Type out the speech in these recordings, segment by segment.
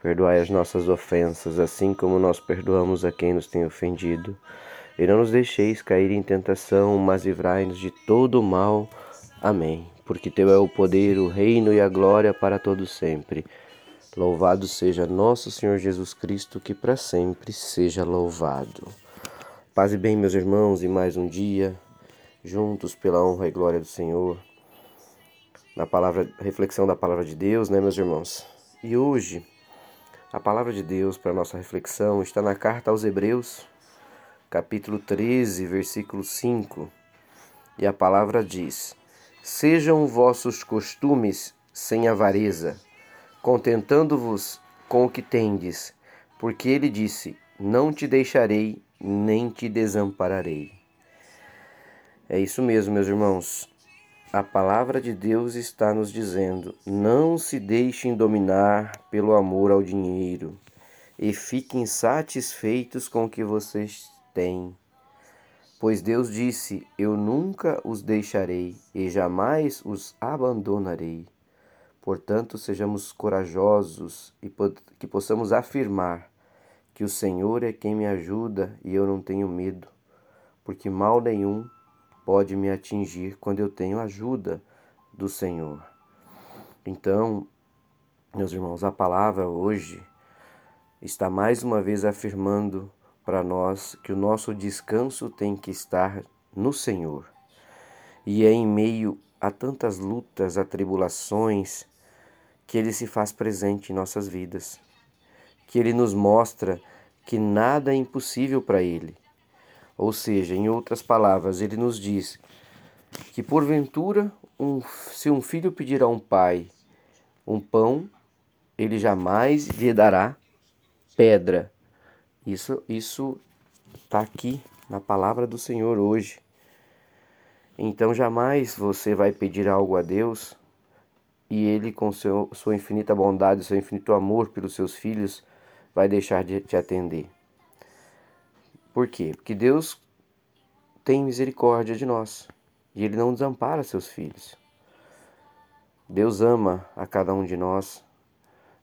Perdoai as nossas ofensas, assim como nós perdoamos a quem nos tem ofendido. E não nos deixeis cair em tentação, mas livrai-nos de todo o mal. Amém. Porque Teu é o poder, o reino e a glória para todos sempre. Louvado seja nosso Senhor Jesus Cristo, que para sempre seja louvado. Paz e bem, meus irmãos, e mais um dia, juntos pela honra e glória do Senhor. Na palavra, reflexão da palavra de Deus, né, meus irmãos? E hoje a palavra de Deus para nossa reflexão está na carta aos Hebreus, capítulo 13, versículo 5. E a palavra diz: Sejam vossos costumes sem avareza, contentando-vos com o que tendes, porque ele disse: Não te deixarei, nem te desampararei. É isso mesmo, meus irmãos. A palavra de Deus está nos dizendo: não se deixem dominar pelo amor ao dinheiro e fiquem satisfeitos com o que vocês têm. Pois Deus disse: Eu nunca os deixarei e jamais os abandonarei. Portanto, sejamos corajosos e que possamos afirmar que o Senhor é quem me ajuda e eu não tenho medo, porque mal nenhum pode me atingir quando eu tenho ajuda do Senhor. Então, meus irmãos, a palavra hoje está mais uma vez afirmando para nós que o nosso descanso tem que estar no Senhor. E é em meio a tantas lutas, atribulações, que Ele se faz presente em nossas vidas, que Ele nos mostra que nada é impossível para Ele ou seja, em outras palavras, ele nos diz que porventura, um, se um filho pedir a um pai um pão, ele jamais lhe dará pedra. Isso isso está aqui na palavra do Senhor hoje. Então jamais você vai pedir algo a Deus e Ele, com seu, sua infinita bondade, seu infinito amor pelos seus filhos, vai deixar de te atender. Por quê? Porque Deus tem misericórdia de nós e Ele não desampara seus filhos. Deus ama a cada um de nós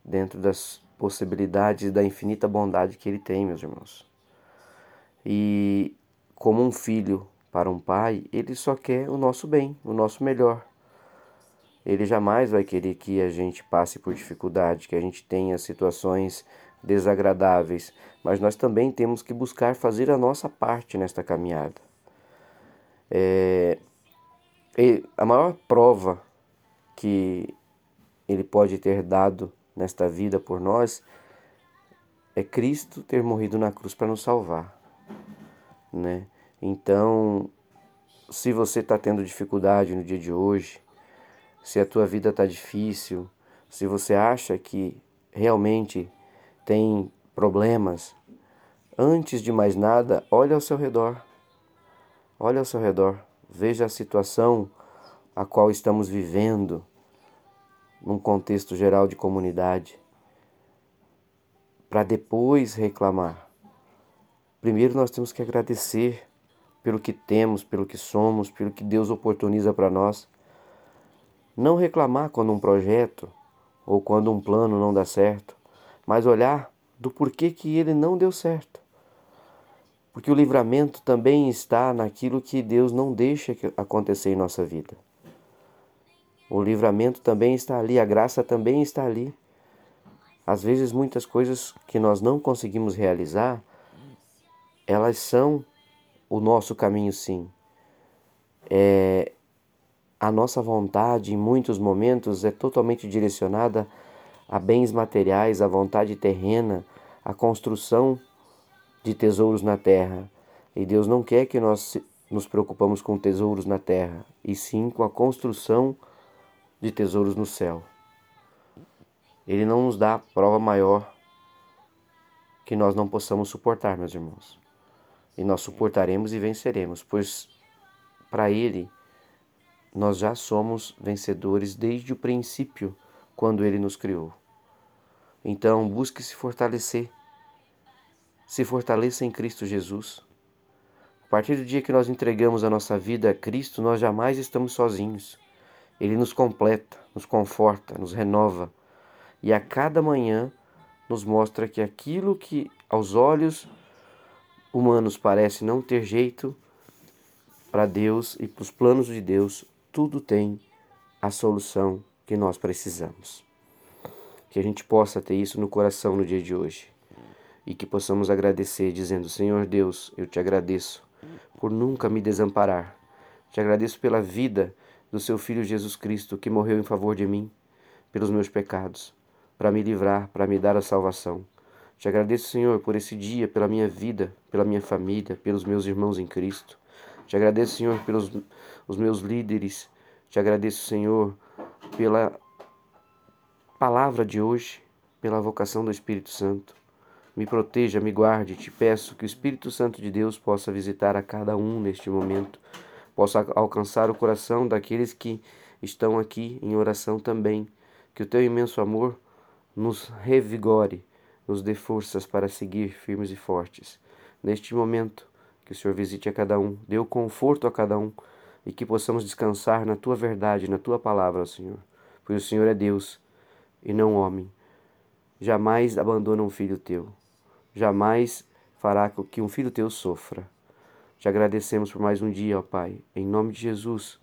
dentro das possibilidades da infinita bondade que Ele tem, meus irmãos. E como um filho para um pai, Ele só quer o nosso bem, o nosso melhor. Ele jamais vai querer que a gente passe por dificuldade, que a gente tenha situações desagradáveis, mas nós também temos que buscar fazer a nossa parte nesta caminhada. É, a maior prova que ele pode ter dado nesta vida por nós é Cristo ter morrido na cruz para nos salvar, né? Então, se você está tendo dificuldade no dia de hoje, se a tua vida está difícil, se você acha que realmente tem problemas, antes de mais nada, olhe ao seu redor. Olhe ao seu redor, veja a situação a qual estamos vivendo num contexto geral de comunidade, para depois reclamar. Primeiro nós temos que agradecer pelo que temos, pelo que somos, pelo que Deus oportuniza para nós. Não reclamar quando um projeto ou quando um plano não dá certo mas olhar do porquê que ele não deu certo. Porque o livramento também está naquilo que Deus não deixa acontecer em nossa vida. O livramento também está ali, a graça também está ali. Às vezes, muitas coisas que nós não conseguimos realizar, elas são o nosso caminho, sim. É, a nossa vontade, em muitos momentos, é totalmente direcionada a bens materiais, a vontade terrena, a construção de tesouros na terra. E Deus não quer que nós nos preocupamos com tesouros na terra, e sim com a construção de tesouros no céu. Ele não nos dá prova maior que nós não possamos suportar, meus irmãos. E nós suportaremos e venceremos, pois para Ele nós já somos vencedores desde o princípio, quando Ele nos criou. Então, busque se fortalecer. Se fortaleça em Cristo Jesus. A partir do dia que nós entregamos a nossa vida a Cristo, nós jamais estamos sozinhos. Ele nos completa, nos conforta, nos renova e a cada manhã nos mostra que aquilo que aos olhos humanos parece não ter jeito, para Deus e para os planos de Deus, tudo tem a solução que nós precisamos. Que a gente possa ter isso no coração no dia de hoje e que possamos agradecer, dizendo: Senhor Deus, eu te agradeço por nunca me desamparar. Te agradeço pela vida do seu Filho Jesus Cristo, que morreu em favor de mim, pelos meus pecados, para me livrar, para me dar a salvação. Te agradeço, Senhor, por esse dia, pela minha vida, pela minha família, pelos meus irmãos em Cristo. Te agradeço, Senhor, pelos os meus líderes. Te agradeço, Senhor, pela palavra de hoje, pela vocação do Espírito Santo. Me proteja, me guarde. Te peço que o Espírito Santo de Deus possa visitar a cada um neste momento possa alcançar o coração daqueles que estão aqui em oração também. Que o teu imenso amor nos revigore, nos dê forças para seguir firmes e fortes. Neste momento, que o Senhor visite a cada um, dê o conforto a cada um e que possamos descansar na tua verdade, na tua palavra, Senhor. Pois o Senhor é Deus e não homem. Jamais abandona um filho teu. Jamais fará que um filho teu sofra. Te agradecemos por mais um dia, ó Pai, em nome de Jesus,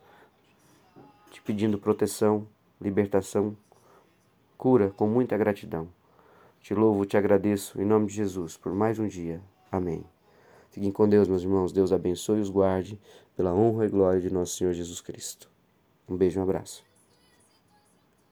te pedindo proteção, libertação, cura com muita gratidão. Te louvo, te agradeço em nome de Jesus por mais um dia. Amém. Fiquem com Deus, meus irmãos. Deus abençoe e os guarde pela honra e glória de nosso Senhor Jesus Cristo. Um beijo, um abraço.